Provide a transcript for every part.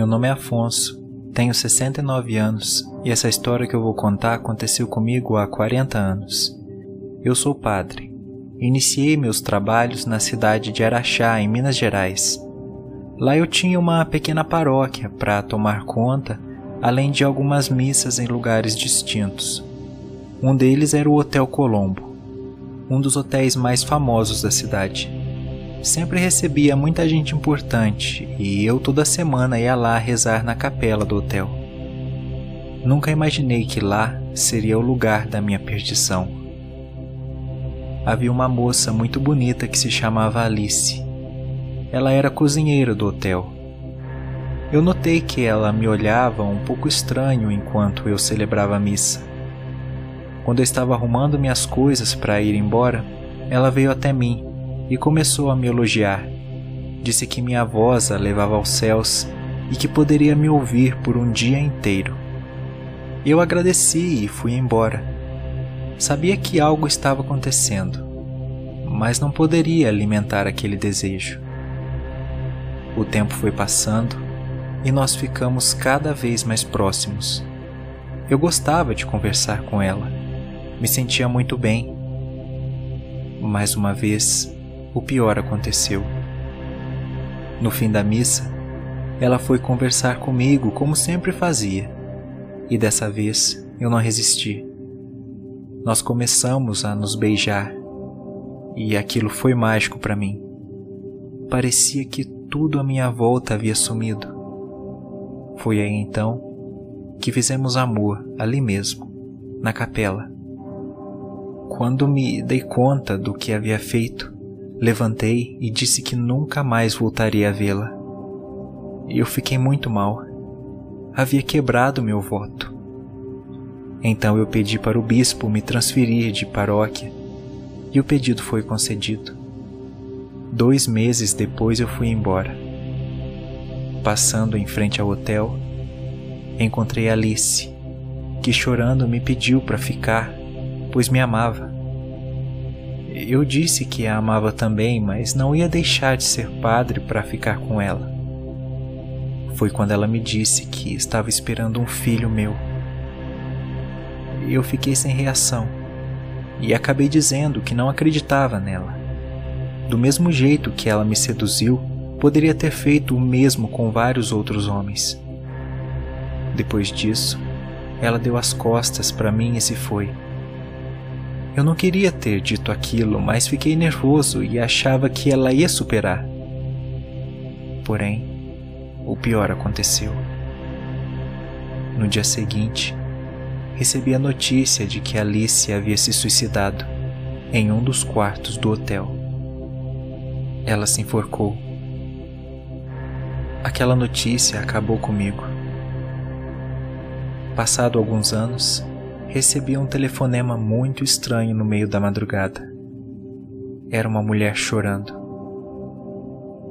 Meu nome é Afonso, tenho 69 anos e essa história que eu vou contar aconteceu comigo há 40 anos. Eu sou padre. Iniciei meus trabalhos na cidade de Araxá, em Minas Gerais. Lá eu tinha uma pequena paróquia para tomar conta, além de algumas missas em lugares distintos. Um deles era o Hotel Colombo, um dos hotéis mais famosos da cidade sempre recebia muita gente importante e eu toda semana ia lá rezar na capela do hotel. Nunca imaginei que lá seria o lugar da minha perdição. Havia uma moça muito bonita que se chamava Alice. Ela era cozinheira do hotel. Eu notei que ela me olhava um pouco estranho enquanto eu celebrava a missa. Quando eu estava arrumando minhas coisas para ir embora, ela veio até mim e começou a me elogiar. Disse que minha voz a levava aos céus e que poderia me ouvir por um dia inteiro. Eu agradeci e fui embora. Sabia que algo estava acontecendo, mas não poderia alimentar aquele desejo. O tempo foi passando e nós ficamos cada vez mais próximos. Eu gostava de conversar com ela, me sentia muito bem. Mais uma vez, o pior aconteceu. No fim da missa, ela foi conversar comigo como sempre fazia, e dessa vez eu não resisti. Nós começamos a nos beijar, e aquilo foi mágico para mim. Parecia que tudo à minha volta havia sumido. Foi aí então que fizemos amor ali mesmo, na capela. Quando me dei conta do que havia feito, Levantei e disse que nunca mais voltaria a vê-la. Eu fiquei muito mal. Havia quebrado meu voto. Então eu pedi para o bispo me transferir de paróquia e o pedido foi concedido. Dois meses depois eu fui embora. Passando em frente ao hotel, encontrei Alice, que chorando me pediu para ficar, pois me amava. Eu disse que a amava também, mas não ia deixar de ser padre para ficar com ela. Foi quando ela me disse que estava esperando um filho meu. Eu fiquei sem reação e acabei dizendo que não acreditava nela. Do mesmo jeito que ela me seduziu, poderia ter feito o mesmo com vários outros homens. Depois disso, ela deu as costas para mim e se foi. Eu não queria ter dito aquilo, mas fiquei nervoso e achava que ela ia superar. Porém, o pior aconteceu. No dia seguinte, recebi a notícia de que Alice havia se suicidado em um dos quartos do hotel. Ela se enforcou. Aquela notícia acabou comigo. Passado alguns anos, recebi um telefonema muito estranho no meio da madrugada. Era uma mulher chorando.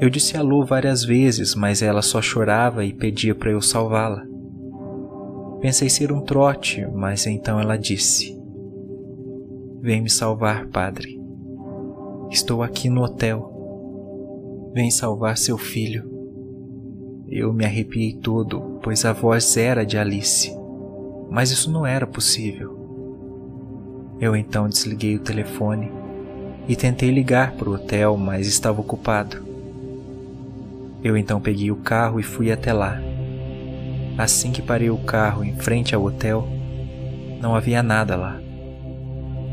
Eu disse alô várias vezes, mas ela só chorava e pedia para eu salvá-la. Pensei ser um trote, mas então ela disse: Vem me salvar, padre. Estou aqui no hotel. Vem salvar seu filho. Eu me arrepiei todo, pois a voz era de Alice mas isso não era possível. Eu então desliguei o telefone e tentei ligar para o hotel, mas estava ocupado. Eu então peguei o carro e fui até lá. Assim que parei o carro em frente ao hotel, não havia nada lá.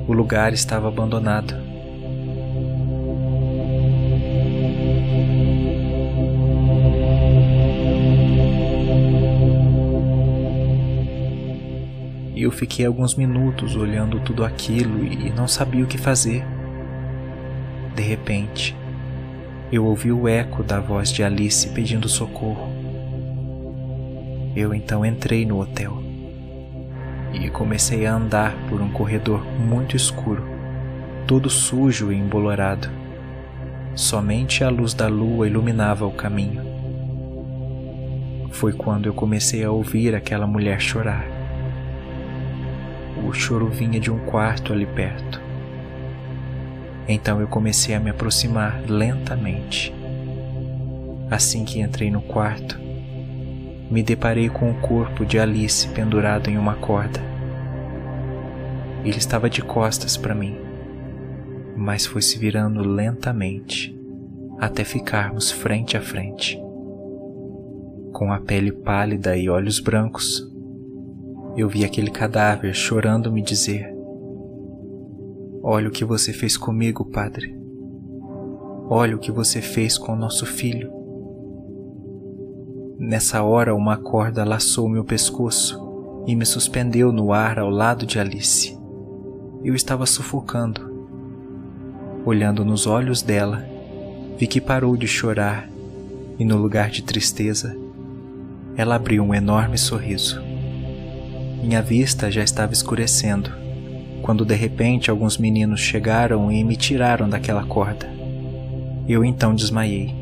O lugar estava abandonado. Eu fiquei alguns minutos olhando tudo aquilo e não sabia o que fazer. De repente, eu ouvi o eco da voz de Alice pedindo socorro. Eu então entrei no hotel e comecei a andar por um corredor muito escuro, todo sujo e embolorado. Somente a luz da lua iluminava o caminho. Foi quando eu comecei a ouvir aquela mulher chorar. O choro vinha de um quarto ali perto. Então eu comecei a me aproximar lentamente. Assim que entrei no quarto, me deparei com o corpo de Alice pendurado em uma corda. Ele estava de costas para mim, mas foi se virando lentamente até ficarmos frente a frente. Com a pele pálida e olhos brancos, eu vi aquele cadáver chorando me dizer: Olha o que você fez comigo, Padre. Olha o que você fez com nosso filho. Nessa hora, uma corda laçou meu pescoço e me suspendeu no ar ao lado de Alice. Eu estava sufocando. Olhando nos olhos dela, vi que parou de chorar e, no lugar de tristeza, ela abriu um enorme sorriso. Minha vista já estava escurecendo, quando de repente alguns meninos chegaram e me tiraram daquela corda. Eu então desmaiei.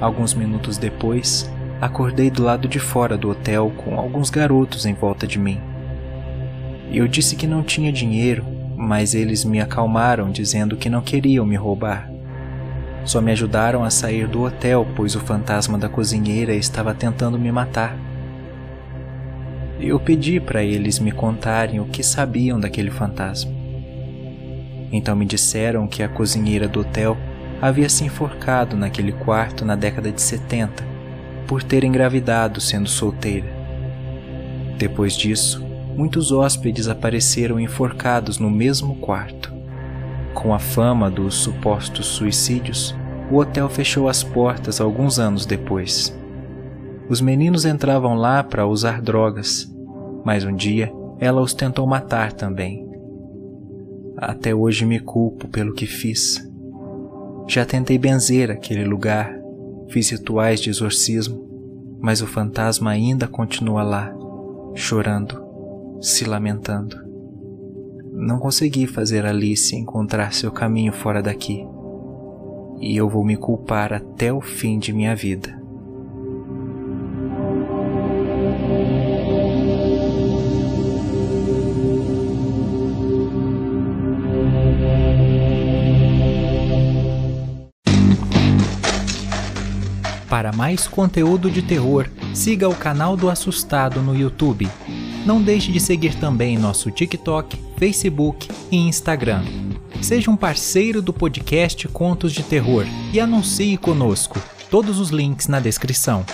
Alguns minutos depois, acordei do lado de fora do hotel com alguns garotos em volta de mim. Eu disse que não tinha dinheiro, mas eles me acalmaram dizendo que não queriam me roubar. Só me ajudaram a sair do hotel, pois o fantasma da cozinheira estava tentando me matar. Eu pedi para eles me contarem o que sabiam daquele fantasma. Então me disseram que a cozinheira do hotel havia se enforcado naquele quarto na década de 70 por ter engravidado sendo solteira. Depois disso, muitos hóspedes apareceram enforcados no mesmo quarto. Com a fama dos supostos suicídios, o hotel fechou as portas alguns anos depois. Os meninos entravam lá para usar drogas, mas um dia ela os tentou matar também. Até hoje me culpo pelo que fiz. Já tentei benzer aquele lugar, fiz rituais de exorcismo, mas o fantasma ainda continua lá, chorando, se lamentando. Não consegui fazer Alice encontrar seu caminho fora daqui, e eu vou me culpar até o fim de minha vida. Para mais conteúdo de terror, siga o canal do Assustado no YouTube. Não deixe de seguir também nosso TikTok, Facebook e Instagram. Seja um parceiro do podcast Contos de Terror e anuncie conosco. Todos os links na descrição.